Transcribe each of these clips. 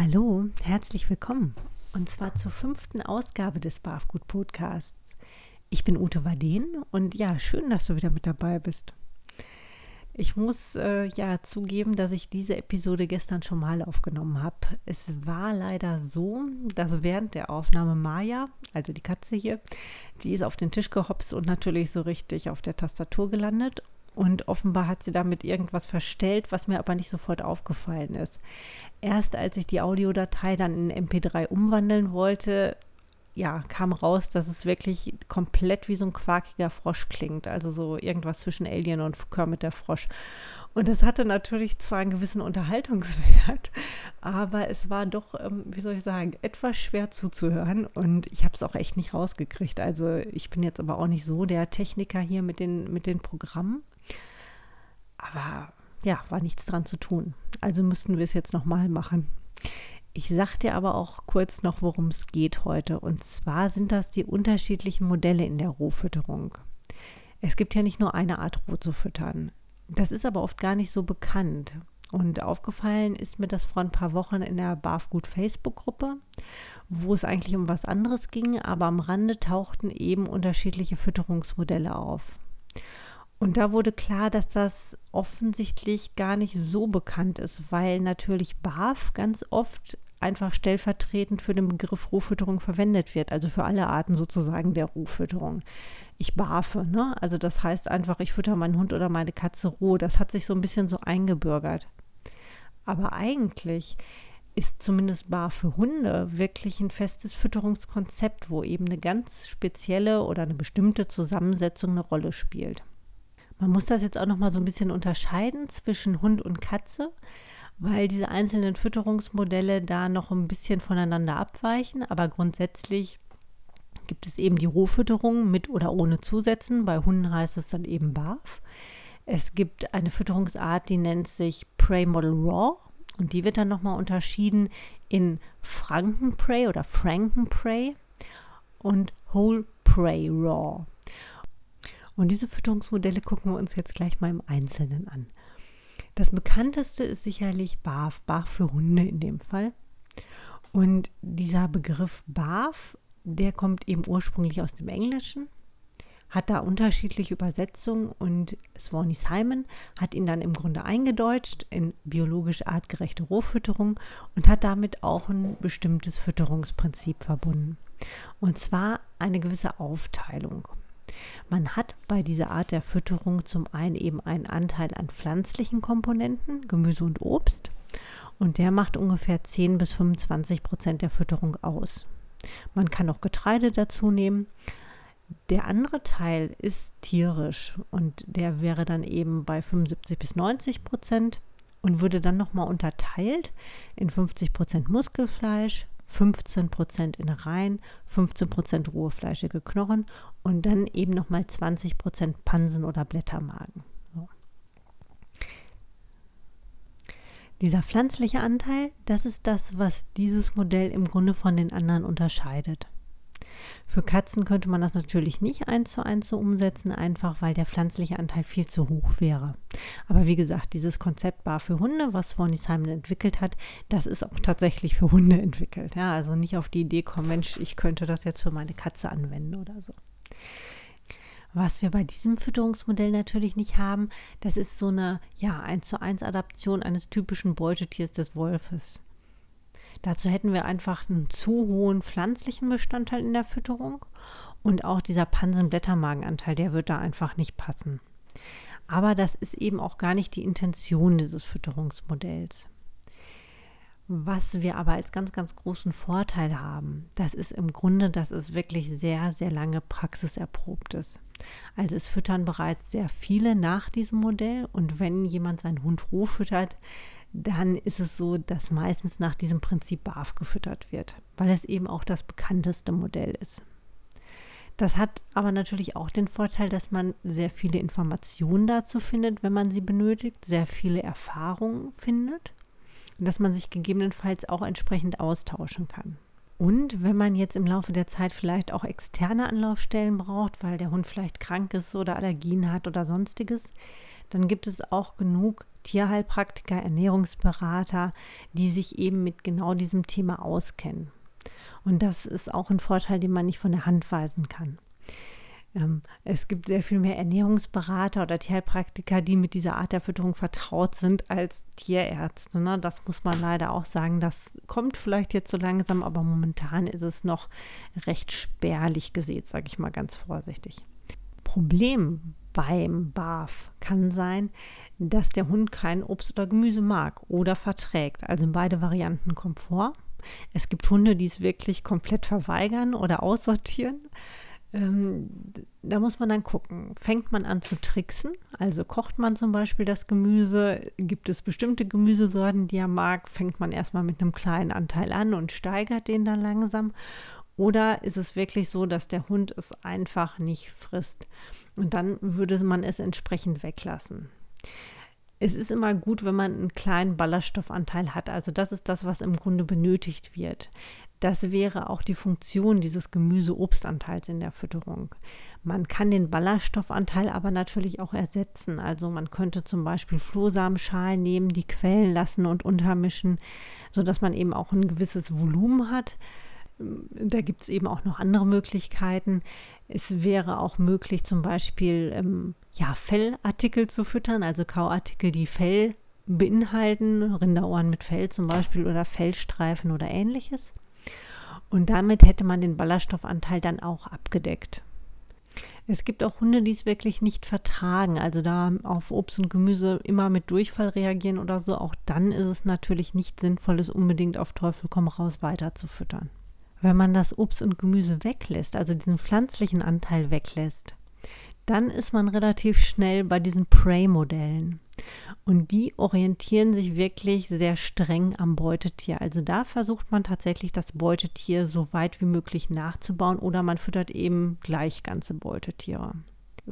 Hallo, herzlich willkommen. Und zwar zur fünften Ausgabe des Barfgut Podcasts. Ich bin Ute Waden und ja, schön, dass du wieder mit dabei bist. Ich muss äh, ja zugeben, dass ich diese Episode gestern schon mal aufgenommen habe. Es war leider so, dass während der Aufnahme Maya, also die Katze hier, die ist auf den Tisch gehopst und natürlich so richtig auf der Tastatur gelandet. Und offenbar hat sie damit irgendwas verstellt, was mir aber nicht sofort aufgefallen ist. Erst als ich die Audiodatei dann in MP3 umwandeln wollte, ja, kam raus, dass es wirklich komplett wie so ein quakiger Frosch klingt. Also so irgendwas zwischen Alien und Kermit der Frosch. Und es hatte natürlich zwar einen gewissen Unterhaltungswert, aber es war doch, ähm, wie soll ich sagen, etwas schwer zuzuhören. Und ich habe es auch echt nicht rausgekriegt. Also ich bin jetzt aber auch nicht so der Techniker hier mit den, mit den Programmen. Aber ja, war nichts dran zu tun. Also müssten wir es jetzt nochmal machen. Ich sage dir aber auch kurz noch, worum es geht heute. Und zwar sind das die unterschiedlichen Modelle in der Rohfütterung. Es gibt ja nicht nur eine Art Roh zu füttern. Das ist aber oft gar nicht so bekannt. Und aufgefallen ist mir das vor ein paar Wochen in der Barfgut Facebook-Gruppe, wo es eigentlich um was anderes ging, aber am Rande tauchten eben unterschiedliche Fütterungsmodelle auf. Und da wurde klar, dass das offensichtlich gar nicht so bekannt ist, weil natürlich BAF ganz oft einfach stellvertretend für den Begriff Rohfütterung verwendet wird, also für alle Arten sozusagen der Rohfütterung. Ich barfe, ne? Also das heißt einfach, ich fütter meinen Hund oder meine Katze roh. Das hat sich so ein bisschen so eingebürgert. Aber eigentlich ist zumindest Bar für Hunde wirklich ein festes Fütterungskonzept, wo eben eine ganz spezielle oder eine bestimmte Zusammensetzung eine Rolle spielt. Man muss das jetzt auch noch mal so ein bisschen unterscheiden zwischen Hund und Katze, weil diese einzelnen Fütterungsmodelle da noch ein bisschen voneinander abweichen. Aber grundsätzlich gibt es eben die Rohfütterung mit oder ohne Zusätzen. Bei Hunden heißt es dann eben BAF. Es gibt eine Fütterungsart, die nennt sich Prey Model Raw. Und die wird dann nochmal unterschieden in Frankenprey oder Frankenprey und Whole Prey Raw. Und diese Fütterungsmodelle gucken wir uns jetzt gleich mal im Einzelnen an. Das bekannteste ist sicherlich BAF, BAF für Hunde in dem Fall. Und dieser Begriff BAF, der kommt eben ursprünglich aus dem Englischen, hat da unterschiedliche Übersetzungen und Swanee Simon hat ihn dann im Grunde eingedeutscht in biologisch artgerechte Rohfütterung und hat damit auch ein bestimmtes Fütterungsprinzip verbunden. Und zwar eine gewisse Aufteilung. Man hat bei dieser Art der Fütterung zum einen eben einen Anteil an pflanzlichen Komponenten, Gemüse und Obst, und der macht ungefähr 10 bis 25 Prozent der Fütterung aus. Man kann auch Getreide dazu nehmen. Der andere Teil ist tierisch und der wäre dann eben bei 75 bis 90 Prozent und würde dann nochmal unterteilt in 50 Prozent Muskelfleisch, 15% Innereien, 15% rohe fleischige Knochen und dann eben nochmal 20% Pansen oder Blättermagen. So. Dieser pflanzliche Anteil, das ist das, was dieses Modell im Grunde von den anderen unterscheidet. Für Katzen könnte man das natürlich nicht eins zu eins so umsetzen, einfach weil der pflanzliche Anteil viel zu hoch wäre. Aber wie gesagt, dieses Konzept Bar für Hunde, was Swanee Simon entwickelt hat, das ist auch tatsächlich für Hunde entwickelt. Ja, also nicht auf die Idee kommen, Mensch, ich könnte das jetzt für meine Katze anwenden oder so. Was wir bei diesem Fütterungsmodell natürlich nicht haben, das ist so eine ja, 1 zu 1 Adaption eines typischen Beutetiers des Wolfes. Dazu hätten wir einfach einen zu hohen pflanzlichen Bestandteil in der Fütterung und auch dieser Pansenblättermagenanteil, der wird da einfach nicht passen. Aber das ist eben auch gar nicht die Intention dieses Fütterungsmodells. Was wir aber als ganz, ganz großen Vorteil haben, das ist im Grunde, dass es wirklich sehr, sehr lange praxiserprobt ist. Also es füttern bereits sehr viele nach diesem Modell und wenn jemand seinen Hund roh füttert, dann ist es so, dass meistens nach diesem Prinzip BAF gefüttert wird, weil es eben auch das bekannteste Modell ist. Das hat aber natürlich auch den Vorteil, dass man sehr viele Informationen dazu findet, wenn man sie benötigt, sehr viele Erfahrungen findet und dass man sich gegebenenfalls auch entsprechend austauschen kann. Und wenn man jetzt im Laufe der Zeit vielleicht auch externe Anlaufstellen braucht, weil der Hund vielleicht krank ist oder Allergien hat oder sonstiges, dann gibt es auch genug Tierheilpraktiker, Ernährungsberater, die sich eben mit genau diesem Thema auskennen. Und das ist auch ein Vorteil, den man nicht von der Hand weisen kann. Ähm, es gibt sehr viel mehr Ernährungsberater oder Tierheilpraktiker, die mit dieser Art der Fütterung vertraut sind als Tierärzte. Ne? Das muss man leider auch sagen. Das kommt vielleicht jetzt so langsam, aber momentan ist es noch recht spärlich gesät, sage ich mal ganz vorsichtig. Problem beim BAF kann sein, dass der Hund kein Obst oder Gemüse mag oder verträgt. Also beide Varianten kommt vor. Es gibt Hunde, die es wirklich komplett verweigern oder aussortieren. Ähm, da muss man dann gucken, fängt man an zu tricksen? Also kocht man zum Beispiel das Gemüse? Gibt es bestimmte Gemüsesorten, die er mag? Fängt man erstmal mit einem kleinen Anteil an und steigert den dann langsam? Oder ist es wirklich so, dass der Hund es einfach nicht frisst? Und dann würde man es entsprechend weglassen. Es ist immer gut, wenn man einen kleinen Ballaststoffanteil hat. Also das ist das, was im Grunde benötigt wird. Das wäre auch die Funktion dieses Gemüse-Obstanteils in der Fütterung. Man kann den Ballaststoffanteil aber natürlich auch ersetzen. Also man könnte zum Beispiel Flohsamenschalen nehmen, die quellen lassen und untermischen, sodass man eben auch ein gewisses Volumen hat. Da gibt es eben auch noch andere Möglichkeiten. Es wäre auch möglich, zum Beispiel ähm, ja, Fellartikel zu füttern, also Kauartikel, die Fell beinhalten, Rinderohren mit Fell zum Beispiel oder Fellstreifen oder ähnliches. Und damit hätte man den Ballaststoffanteil dann auch abgedeckt. Es gibt auch Hunde, die es wirklich nicht vertragen, also da auf Obst und Gemüse immer mit Durchfall reagieren oder so. Auch dann ist es natürlich nicht sinnvoll, es unbedingt auf Teufel komm raus weiter zu füttern. Wenn man das Obst und Gemüse weglässt, also diesen pflanzlichen Anteil weglässt, dann ist man relativ schnell bei diesen Prey-Modellen. Und die orientieren sich wirklich sehr streng am Beutetier. Also da versucht man tatsächlich das Beutetier so weit wie möglich nachzubauen oder man füttert eben gleich ganze Beutetiere.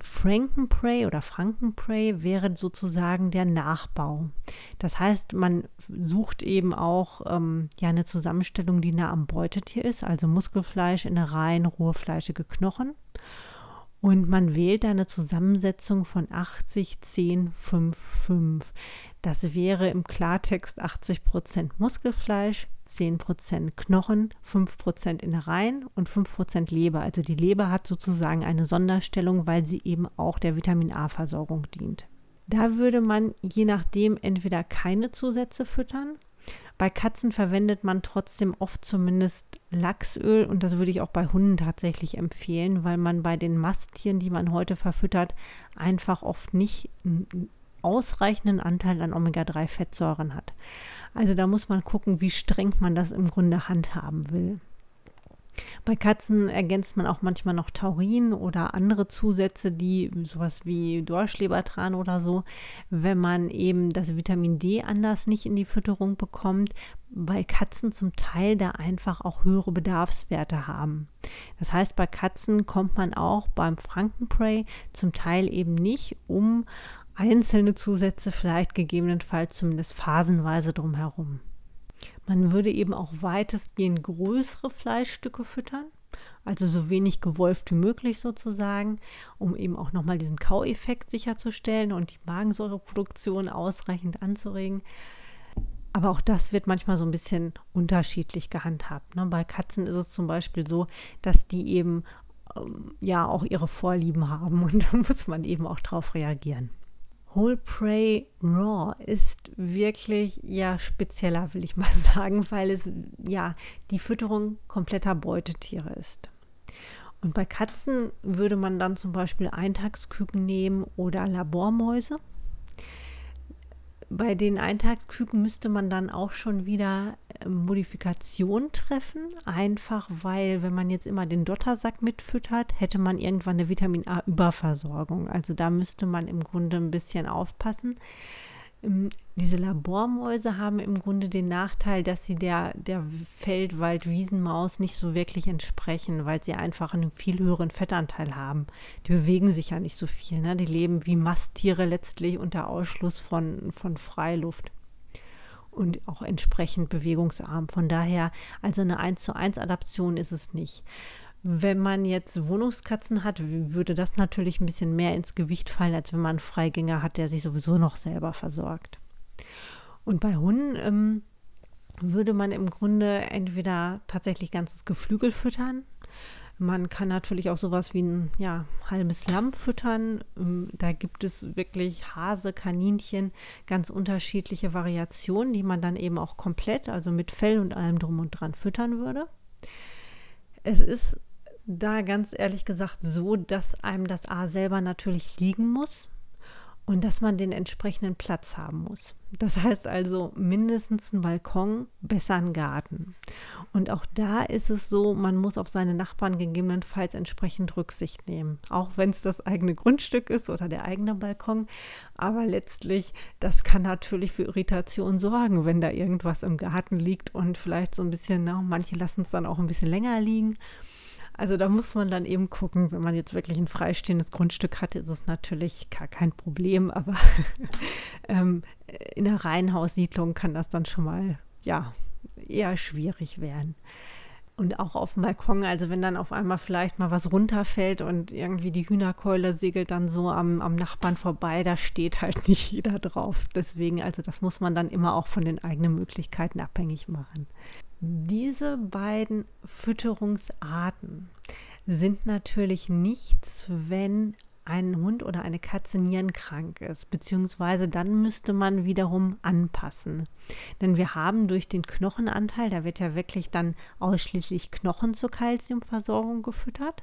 Frankenprey oder Frankenprey wäre sozusagen der Nachbau. Das heißt, man sucht eben auch ähm, ja, eine Zusammenstellung, die nah am Beutetier ist, also Muskelfleisch, Innereien, rohe fleischige Knochen. Und man wählt eine Zusammensetzung von 80, 10, 5, 5. Das wäre im Klartext 80% Muskelfleisch, 10% Knochen, 5% Innereien und 5% Leber. Also die Leber hat sozusagen eine Sonderstellung, weil sie eben auch der Vitamin A-Versorgung dient. Da würde man je nachdem entweder keine Zusätze füttern bei Katzen verwendet man trotzdem oft zumindest Lachsöl und das würde ich auch bei Hunden tatsächlich empfehlen, weil man bei den Masttieren, die man heute verfüttert, einfach oft nicht ausreichenden Anteil an Omega-3-Fettsäuren hat. Also da muss man gucken, wie streng man das im Grunde handhaben will. Bei Katzen ergänzt man auch manchmal noch Taurin oder andere Zusätze, die sowas wie Dorschlebertran oder so, wenn man eben das Vitamin D anders nicht in die Fütterung bekommt, weil Katzen zum Teil da einfach auch höhere Bedarfswerte haben. Das heißt, bei Katzen kommt man auch beim Frankenprey zum Teil eben nicht um einzelne Zusätze vielleicht gegebenenfalls zumindest phasenweise drumherum. Man würde eben auch weitestgehend größere Fleischstücke füttern, also so wenig gewolft wie möglich sozusagen, um eben auch nochmal diesen Kaueffekt sicherzustellen und die Magensäureproduktion ausreichend anzuregen. Aber auch das wird manchmal so ein bisschen unterschiedlich gehandhabt. Ne? Bei Katzen ist es zum Beispiel so, dass die eben ähm, ja auch ihre Vorlieben haben und da muss man eben auch drauf reagieren. Whole Prey Raw ist wirklich ja spezieller, will ich mal sagen, weil es ja die Fütterung kompletter Beutetiere ist. Und bei Katzen würde man dann zum Beispiel Eintagsküken nehmen oder Labormäuse bei den Eintagsküken müsste man dann auch schon wieder äh, Modifikationen treffen. Einfach weil, wenn man jetzt immer den Dottersack mitfüttert, hätte man irgendwann eine Vitamin A-Überversorgung. Also da müsste man im Grunde ein bisschen aufpassen. Diese Labormäuse haben im Grunde den Nachteil, dass sie der, der Feldwald-Wiesenmaus nicht so wirklich entsprechen, weil sie einfach einen viel höheren Fettanteil haben. Die bewegen sich ja nicht so viel. Ne? Die leben wie Masttiere letztlich unter Ausschluss von, von Freiluft und auch entsprechend bewegungsarm. Von daher, also eine 1 zu 1 Adaption ist es nicht. Wenn man jetzt Wohnungskatzen hat, würde das natürlich ein bisschen mehr ins Gewicht fallen, als wenn man einen Freigänger hat, der sich sowieso noch selber versorgt. Und bei Hunden ähm, würde man im Grunde entweder tatsächlich ganzes Geflügel füttern. Man kann natürlich auch sowas wie ein ja, halbes Lamm füttern. Ähm, da gibt es wirklich Hase, Kaninchen, ganz unterschiedliche Variationen, die man dann eben auch komplett, also mit Fell und allem drum und dran füttern würde. Es ist da ganz ehrlich gesagt so, dass einem das A selber natürlich liegen muss und dass man den entsprechenden Platz haben muss. Das heißt also mindestens ein Balkon, besser ein Garten. Und auch da ist es so, man muss auf seine Nachbarn gegebenenfalls entsprechend Rücksicht nehmen. Auch wenn es das eigene Grundstück ist oder der eigene Balkon. Aber letztlich, das kann natürlich für Irritation sorgen, wenn da irgendwas im Garten liegt und vielleicht so ein bisschen, na, manche lassen es dann auch ein bisschen länger liegen. Also da muss man dann eben gucken, wenn man jetzt wirklich ein freistehendes Grundstück hat, ist es natürlich gar kein Problem, aber ähm, in einer Reihenhaussiedlung kann das dann schon mal, ja, eher schwierig werden. Und auch auf dem Balkon, also wenn dann auf einmal vielleicht mal was runterfällt und irgendwie die Hühnerkeule segelt dann so am, am Nachbarn vorbei, da steht halt nicht jeder drauf. Deswegen, also das muss man dann immer auch von den eigenen Möglichkeiten abhängig machen. Diese beiden Fütterungsarten sind natürlich nichts, wenn ein Hund oder eine Katze nierenkrank ist, beziehungsweise dann müsste man wiederum anpassen. Denn wir haben durch den Knochenanteil, da wird ja wirklich dann ausschließlich Knochen zur Kalziumversorgung gefüttert.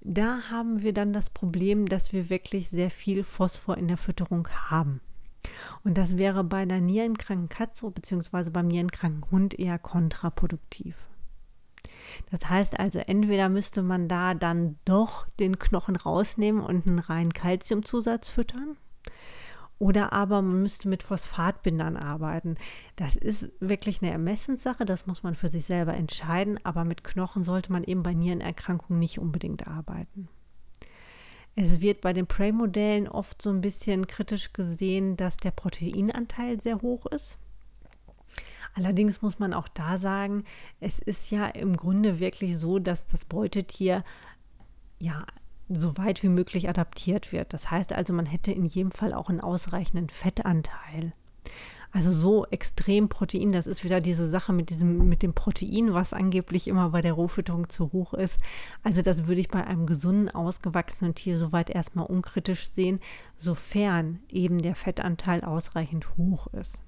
Da haben wir dann das Problem, dass wir wirklich sehr viel Phosphor in der Fütterung haben. Und das wäre bei einer nierenkranken Katze bzw. beim nierenkranken Hund eher kontraproduktiv. Das heißt also, entweder müsste man da dann doch den Knochen rausnehmen und einen reinen Kalziumzusatz füttern. Oder aber man müsste mit Phosphatbindern arbeiten. Das ist wirklich eine Ermessenssache, das muss man für sich selber entscheiden, aber mit Knochen sollte man eben bei Nierenerkrankungen nicht unbedingt arbeiten. Es wird bei den Prey-Modellen oft so ein bisschen kritisch gesehen, dass der Proteinanteil sehr hoch ist. Allerdings muss man auch da sagen, es ist ja im Grunde wirklich so, dass das Beutetier ja so weit wie möglich adaptiert wird. Das heißt also, man hätte in jedem Fall auch einen ausreichenden Fettanteil. Also so extrem Protein, das ist wieder diese Sache mit diesem, mit dem Protein, was angeblich immer bei der Rohfütterung zu hoch ist. Also das würde ich bei einem gesunden, ausgewachsenen Tier soweit erstmal unkritisch sehen, sofern eben der Fettanteil ausreichend hoch ist.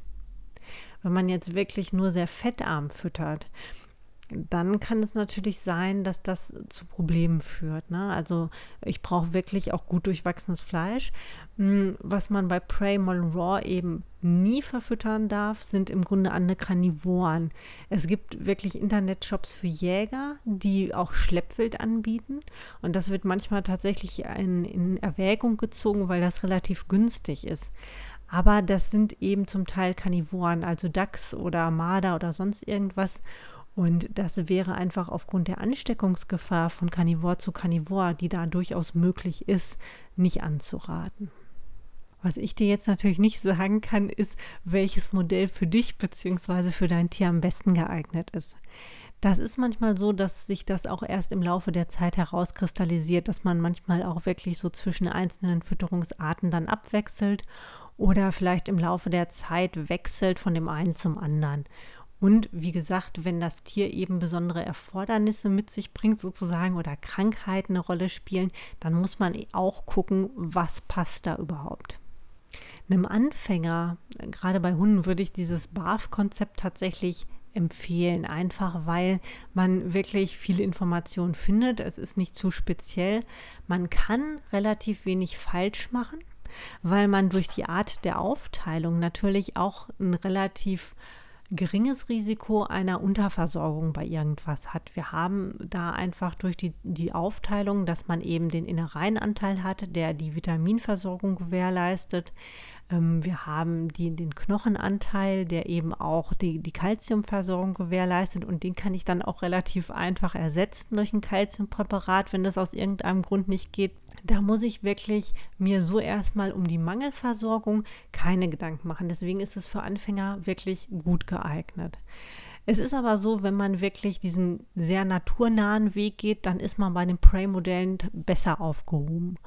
Wenn man jetzt wirklich nur sehr fettarm füttert, dann kann es natürlich sein, dass das zu Problemen führt. Ne? Also ich brauche wirklich auch gut durchwachsenes Fleisch. Hm, was man bei Prey Modern Raw eben nie verfüttern darf, sind im Grunde andere Karnivoren. Es gibt wirklich Internetshops für Jäger, die auch Schleppwild anbieten. Und das wird manchmal tatsächlich in, in Erwägung gezogen, weil das relativ günstig ist. Aber das sind eben zum Teil Karnivoren, also Dachs oder Marder oder sonst irgendwas. Und das wäre einfach aufgrund der Ansteckungsgefahr von Karnivor zu Karnivor, die da durchaus möglich ist, nicht anzuraten. Was ich dir jetzt natürlich nicht sagen kann, ist, welches Modell für dich bzw. für dein Tier am besten geeignet ist. Das ist manchmal so, dass sich das auch erst im Laufe der Zeit herauskristallisiert, dass man manchmal auch wirklich so zwischen einzelnen Fütterungsarten dann abwechselt oder vielleicht im Laufe der Zeit wechselt von dem einen zum anderen. Und wie gesagt, wenn das Tier eben besondere Erfordernisse mit sich bringt, sozusagen, oder Krankheiten eine Rolle spielen, dann muss man auch gucken, was passt da überhaupt. Einem Anfänger, gerade bei Hunden, würde ich dieses BAF-Konzept tatsächlich empfehlen, einfach weil man wirklich viele Informationen findet. Es ist nicht zu speziell. Man kann relativ wenig falsch machen, weil man durch die Art der Aufteilung natürlich auch ein relativ geringes Risiko einer Unterversorgung bei irgendwas hat. Wir haben da einfach durch die, die Aufteilung, dass man eben den Innereienanteil hat, der die Vitaminversorgung gewährleistet. Ähm, wir haben die, den Knochenanteil, der eben auch die, die gewährleistet und den kann ich dann auch relativ einfach ersetzen durch ein Kalziumpräparat, wenn das aus irgendeinem Grund nicht geht. Da muss ich wirklich mir so erstmal um die Mangelversorgung keine Gedanken machen. Deswegen ist es für Anfänger wirklich gut geeignet. Es ist aber so, wenn man wirklich diesen sehr naturnahen Weg geht, dann ist man bei den Prey-Modellen besser aufgehoben.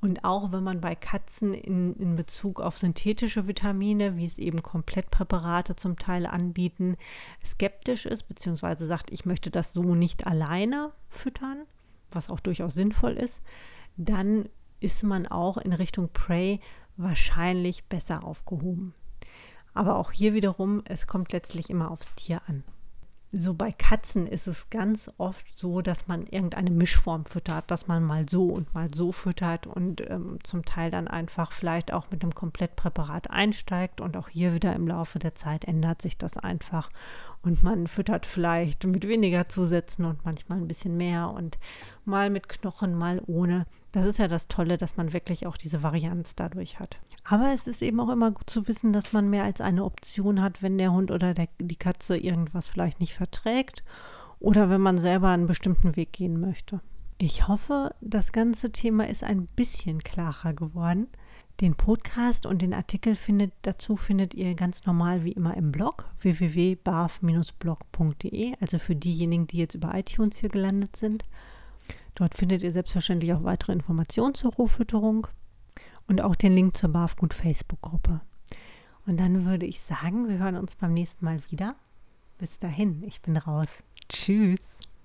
Und auch wenn man bei Katzen in, in Bezug auf synthetische Vitamine, wie es eben Komplettpräparate zum Teil anbieten, skeptisch ist, beziehungsweise sagt, ich möchte das so nicht alleine füttern, was auch durchaus sinnvoll ist, dann ist man auch in Richtung Prey wahrscheinlich besser aufgehoben. Aber auch hier wiederum, es kommt letztlich immer aufs Tier an. So bei Katzen ist es ganz oft so, dass man irgendeine Mischform füttert, dass man mal so und mal so füttert und ähm, zum Teil dann einfach vielleicht auch mit einem Komplettpräparat einsteigt. Und auch hier wieder im Laufe der Zeit ändert sich das einfach. Und man füttert vielleicht mit weniger Zusätzen und manchmal ein bisschen mehr und mal mit Knochen, mal ohne. Das ist ja das Tolle, dass man wirklich auch diese Varianz dadurch hat. Aber es ist eben auch immer gut zu wissen, dass man mehr als eine Option hat, wenn der Hund oder der, die Katze irgendwas vielleicht nicht verträgt oder wenn man selber einen bestimmten Weg gehen möchte. Ich hoffe, das ganze Thema ist ein bisschen klarer geworden. Den Podcast und den Artikel findet, dazu findet ihr ganz normal wie immer im Blog www.barf-blog.de, also für diejenigen, die jetzt über iTunes hier gelandet sind. Dort findet ihr selbstverständlich auch weitere Informationen zur Rohfütterung und auch den Link zur Barfgut Facebook-Gruppe. Und dann würde ich sagen, wir hören uns beim nächsten Mal wieder. Bis dahin, ich bin raus. Tschüss.